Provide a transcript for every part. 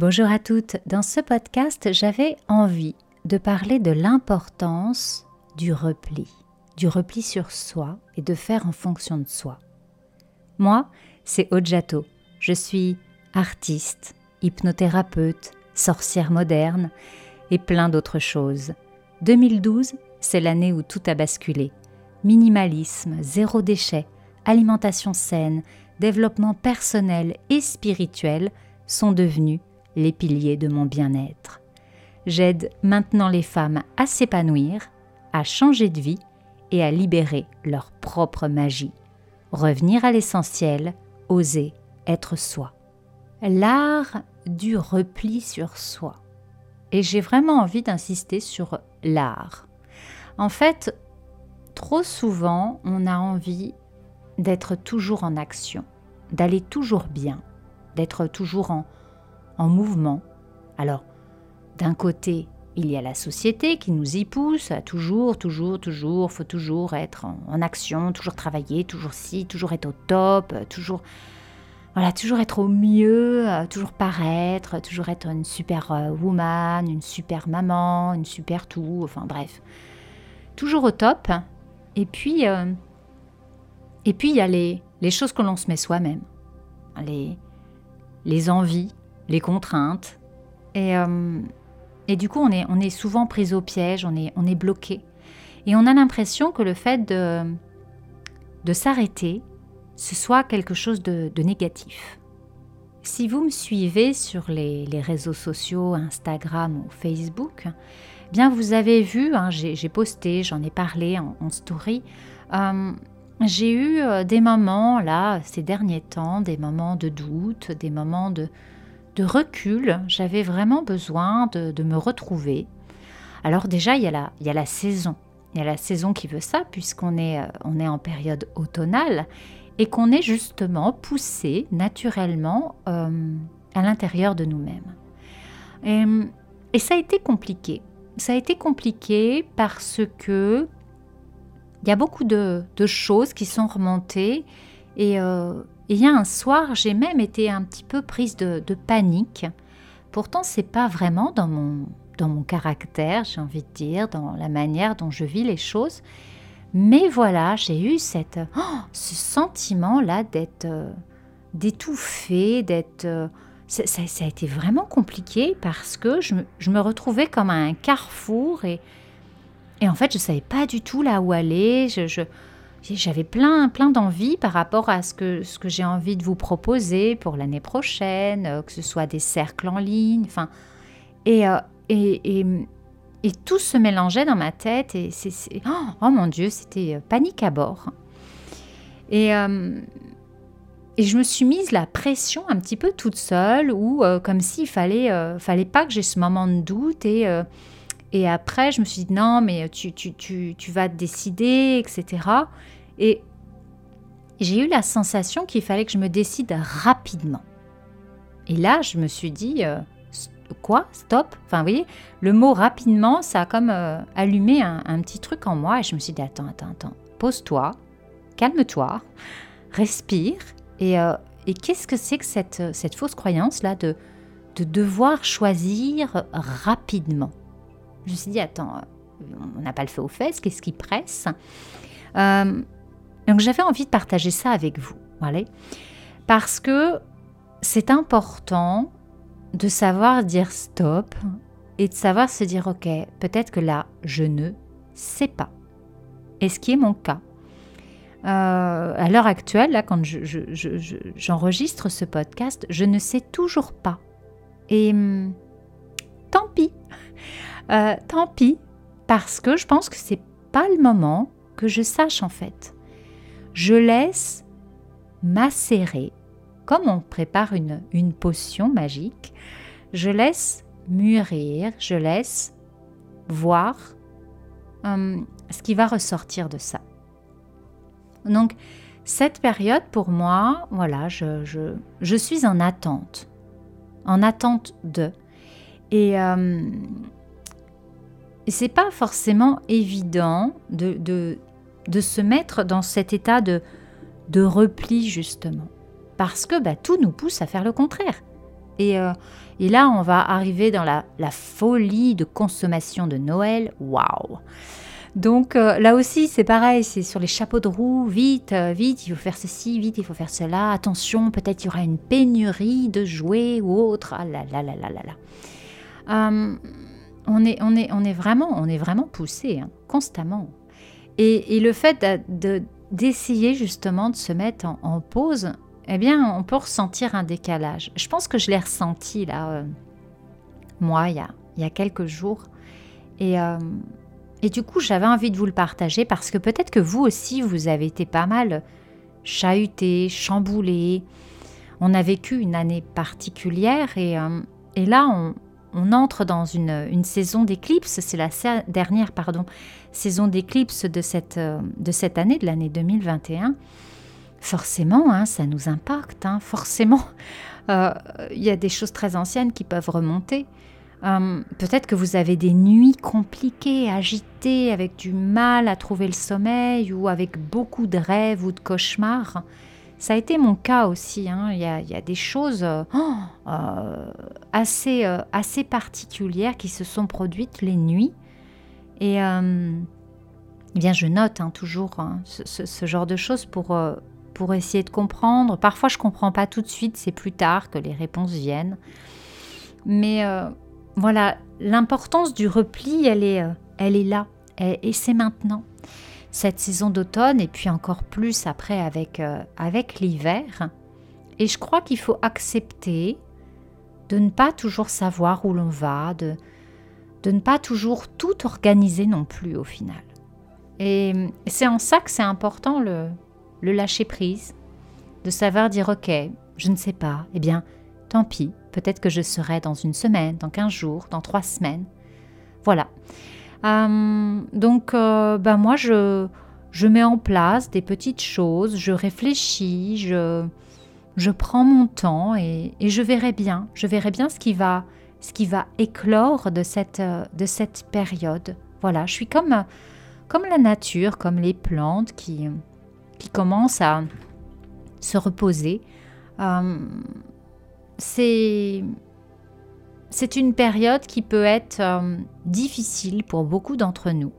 Bonjour à toutes. Dans ce podcast, j'avais envie de parler de l'importance du repli, du repli sur soi et de faire en fonction de soi. Moi, c'est Ojato. Je suis artiste, hypnothérapeute, sorcière moderne et plein d'autres choses. 2012, c'est l'année où tout a basculé. Minimalisme, zéro déchet, alimentation saine, développement personnel et spirituel sont devenus les piliers de mon bien-être. J'aide maintenant les femmes à s'épanouir, à changer de vie et à libérer leur propre magie. Revenir à l'essentiel, oser être soi. L'art du repli sur soi. Et j'ai vraiment envie d'insister sur l'art. En fait, trop souvent, on a envie d'être toujours en action, d'aller toujours bien, d'être toujours en, en mouvement. Alors, d'un côté, il y a la société qui nous y pousse à toujours, toujours, toujours, faut toujours être en, action, toujours travailler, toujours si, toujours être au top, toujours, voilà, toujours être au mieux, euh, toujours paraître, toujours être une super euh, woman, une super maman, une super tout, enfin bref, toujours au top. Et puis, euh, et puis il y a les, les choses que l'on se met soi-même, les, les envies, les contraintes. Et, euh, et du coup, on est, on est souvent pris au piège, on est, on est bloqué. Et on a l'impression que le fait de, de s'arrêter, ce soit quelque chose de, négatif. Si vous me suivez sur les, réseaux sociaux, Instagram ou Facebook, bien vous avez vu, hein, j'ai posté, j'en ai parlé en, story, euh, j'ai eu euh, des moments là, ces derniers temps, des moments de doute, des moments de, de recul, j'avais vraiment besoin de, me retrouver. Alors déjà, il y, a la, saison. Il y a la saison qui veut ça, puisqu'on est, euh, en période automnale et qu'on est justement poussé naturellement euh, à l'intérieur de nous-mêmes. Et, ça a été compliqué. Ça a été compliqué parce que il y a beaucoup de, choses qui sont remontées et, euh, et il y a un soir, j'ai même été un petit peu prise de, panique. Pourtant, c'est pas vraiment dans mon, dans mon caractère, j'ai envie de dire, dans la manière dont je vis les choses. Mais voilà, j'ai eu cette, oh, ce sentiment-là d'être, euh, d'étouffer, d'être. Euh, ça, a été vraiment compliqué parce que je, je, me retrouvais comme à un carrefour et, et en fait, je savais pas du tout là où aller. je j'avais plein, plein d'envie par rapport à ce que, ce que j'ai envie de vous proposer pour l'année prochaine, euh, que ce soit des cercles en ligne, enfin, euh, et, et, et, tout se mélangeait dans ma tête et c'est, oh, oh, mon Dieu, c'était euh, panique à bord. Et, et je me suis mise la pression un petit peu toute seule ou comme s'il fallait, fallait pas que j'ai ce moment de doute et et après, je me suis dit non, mais tu, tu, tu, tu vas te décider, etc. Et j'ai eu la sensation qu'il fallait que je me décide rapidement. Et là, je me suis dit, euh, quoi Stop? Enfin, vous voyez, le mot rapidement, ça a comme euh, allumé un, petit truc en moi. Et je me suis dit, attends, attends, attends, pose-toi, calme-toi, respire. Et, euh, et qu'est-ce que c'est que cette, cette fausse croyance-là de, de devoir choisir rapidement? Je me suis dit, attends, euh, on n'a pas le feu aux fesses, qu'est-ce qui presse? Euh, Donc j'avais envie de partager ça avec vous, parce que c'est important de savoir dire stop et de savoir se dire, ok, peut-être que là, je ne sais pas. Et ce qui est mon cas. Euh, à l'heure actuelle, là, quand j'enregistre ce podcast, je ne sais toujours pas. Et hum, tant pis. Euh, tant pis, parce que je pense que c'est pas le moment que je sache en fait. Je laisse macérer, comme on prépare une, potion magique, je laisse mûrir, je laisse voir hum, ce qui va ressortir de ça. Donc, cette période, pour moi, voilà, je, je, suis en attente, en attente de. Et, hum, et c'est pas forcément évident de, de, se mettre dans cet état de, de repli, justement. Parce que bah, tout nous pousse à faire le contraire. Et, euh, et là, on va arriver dans la, la folie de consommation de Noël. Waouh donc euh, là aussi, c'est pareil, c'est sur les chapeaux de roue, vite, euh, vite, il faut faire ceci, vite, il faut faire cela, attention, peut-être il y aura une pénurie de jouets ou autre. Ah là là là là là là. On, est, on, est, on, est vraiment, on est vraiment poussé, hein, constamment. Et, le fait d'essayer justement de se mettre en pause, eh bien, on peut ressentir un décalage. Je pense que je l'ai ressenti là, euh, moi, il y, a, il y, a, quelques jours. Et, euh, et du coup, j'avais envie de vous le partager parce que peut-être que vous aussi, vous avez été pas mal chahuté, chamboulé. On a vécu une année particulière et, euh, et là, on, on, entre dans une, une saison d'éclipse. C'est la dernière pardon, saison d'éclipse de cette, de cette année, de l'année 2021 forcément, hein, ça nous impacte, hein, forcément. Euh, il y a des choses très anciennes qui peuvent remonter. Euh, peut-être que vous avez des nuits compliquées, agitées, avec du mal à trouver le sommeil ou avec beaucoup de rêves ou de cauchemars. Ça a été mon cas aussi. Hein. Il, y a, des choses euh, assez, assez particulières qui se sont produites les nuits. Et eh bien, je note toujours ce, ce, genre de choses pour, pour essayer de comprendre. Parfois, je ne comprends pas tout de suite, c'est plus tard que les réponses viennent. Mais euh, voilà, l'importance du repli, elle est, euh, elle est là, et, c'est maintenant. Cette saison d'automne, et puis encore plus après avec, euh, avec l'hiver. Et je crois qu'il faut accepter de ne pas toujours savoir où l'on va, de, de ne pas toujours tout organiser non plus au final. Et c'est en ça que c'est important le, le lâcher prise, de savoir dire ok, je ne sais pas, eh bien, tant pis, peut-être que je serai dans une semaine, dans 15 jours, dans trois semaines. Voilà. Euh, donc, euh, ben moi, je, je mets en place des petites choses, je réfléchis, je, je prends mon temps et, je verrai bien, je verrai bien ce qui va, ce qui va éclore de cette, de cette période. Voilà, je suis comme, comme la nature, comme les plantes qui, qui commence à se reposer. Euh, c'est c'est une période qui peut être euh, difficile pour beaucoup d'entre nous.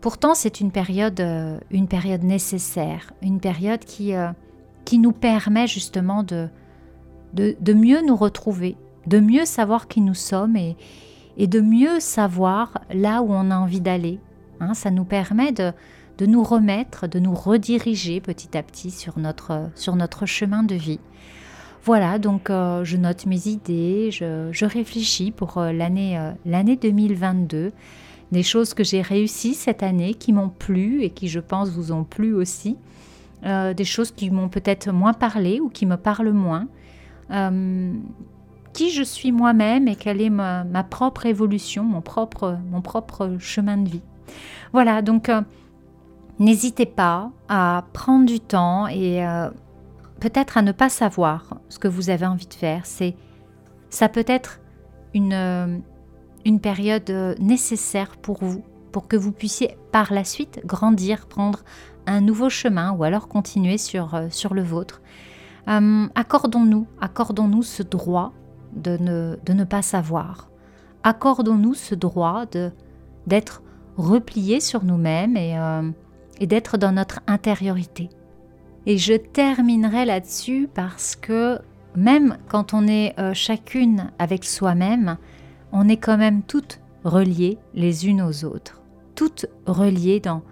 Pourtant, c'est une période, euh, une période nécessaire, une période qui, qui nous permet justement de, de, de, mieux nous retrouver, de mieux savoir qui nous sommes et, et de mieux savoir là où on a envie d'aller. Hein, ça nous permet de, de nous remettre, de nous rediriger petit à petit sur notre, sur notre chemin de vie. Voilà, donc euh, je note mes idées, je, réfléchis pour euh, l'année euh, l'année 2022, des choses que j'ai réussies cette année, qui m'ont plu et qui je pense vous ont plu aussi, des choses qui m'ont peut-être moins parlé ou qui me parlent moins, qui je suis moi-même et quelle est ma, ma, propre évolution, mon propre, mon propre chemin de vie. Voilà, donc N'hésitez pas à prendre du temps et euh, peut-être à ne pas savoir ce que vous avez envie de faire. C'est ça peut être une, euh, période euh, nécessaire pour vous, pour que vous puissiez par la suite grandir, prendre un nouveau chemin ou alors continuer sur, sur le vôtre. accordons-nous, accordons-nous ce droit de ne, pas savoir. Accordons-nous ce droit de d'être repliés sur nous-mêmes et et d'être dans notre intériorité. Et je terminerai là-dessus parce que même quand on est euh, chacune avec soi-même, on est quand même toutes reliées les unes aux autres, toutes reliées dans,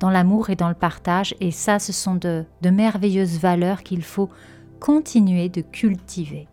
dans l'amour et dans le partage. Et ça, ce sont de, de merveilleuses valeurs qu'il faut continuer de cultiver.